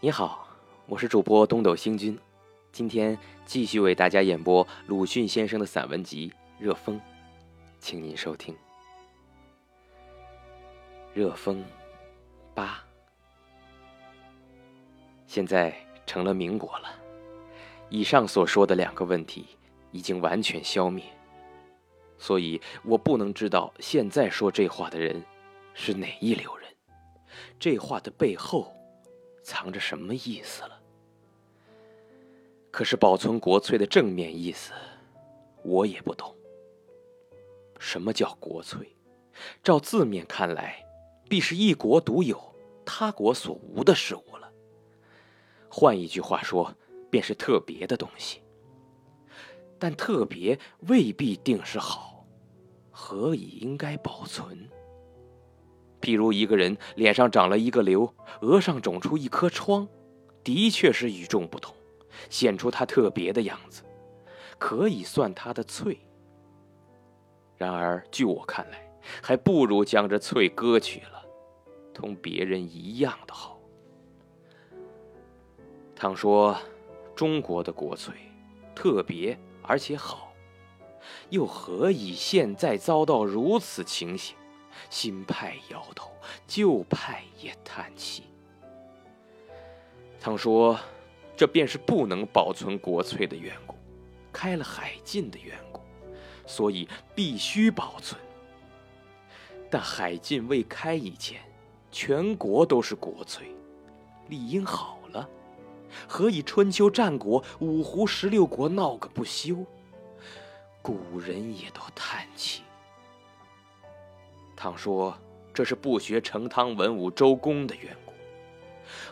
你好，我是主播东斗星君，今天继续为大家演播鲁迅先生的散文集《热风》，请您收听《热风》八，现在成了民国了。以上所说的两个问题已经完全消灭，所以我不能知道现在说这话的人是哪一流人，这话的背后。藏着什么意思了？可是保存国粹的正面意思，我也不懂。什么叫国粹？照字面看来，必是一国独有、他国所无的事物了。换一句话说，便是特别的东西。但特别未必定是好，何以应该保存？譬如一个人脸上长了一个瘤，额上肿出一颗疮，的确是与众不同，显出他特别的样子，可以算他的翠。然而，据我看来，还不如将这翠割去了，同别人一样的好。倘说中国的国粹特别而且好，又何以现在遭到如此情形？新派摇头，旧派也叹气。倘说，这便是不能保存国粹的缘故，开了海禁的缘故，所以必须保存。但海禁未开以前，全国都是国粹，理应好了，何以春秋战国、五胡十六国闹个不休？古人也都叹气。倘说这是不学成汤文武周公的缘故，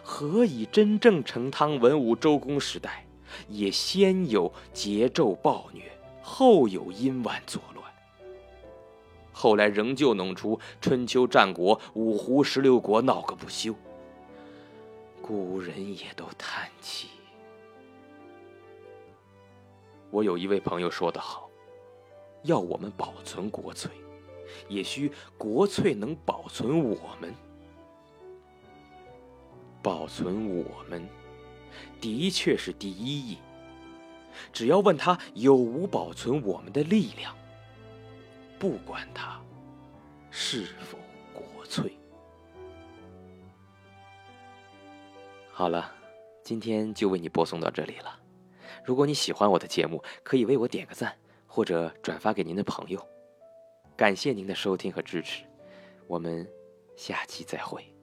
何以真正成汤文武周公时代，也先有桀纣暴虐，后有殷顽作乱，后来仍旧弄出春秋战国、五胡十六国闹个不休？古人也都叹气。我有一位朋友说得好，要我们保存国粹。也需国粹能保存我们，保存我们，的确是第一义。只要问他有无保存我们的力量，不管他是否国粹。好了，今天就为你播送到这里了。如果你喜欢我的节目，可以为我点个赞，或者转发给您的朋友。感谢您的收听和支持，我们下期再会。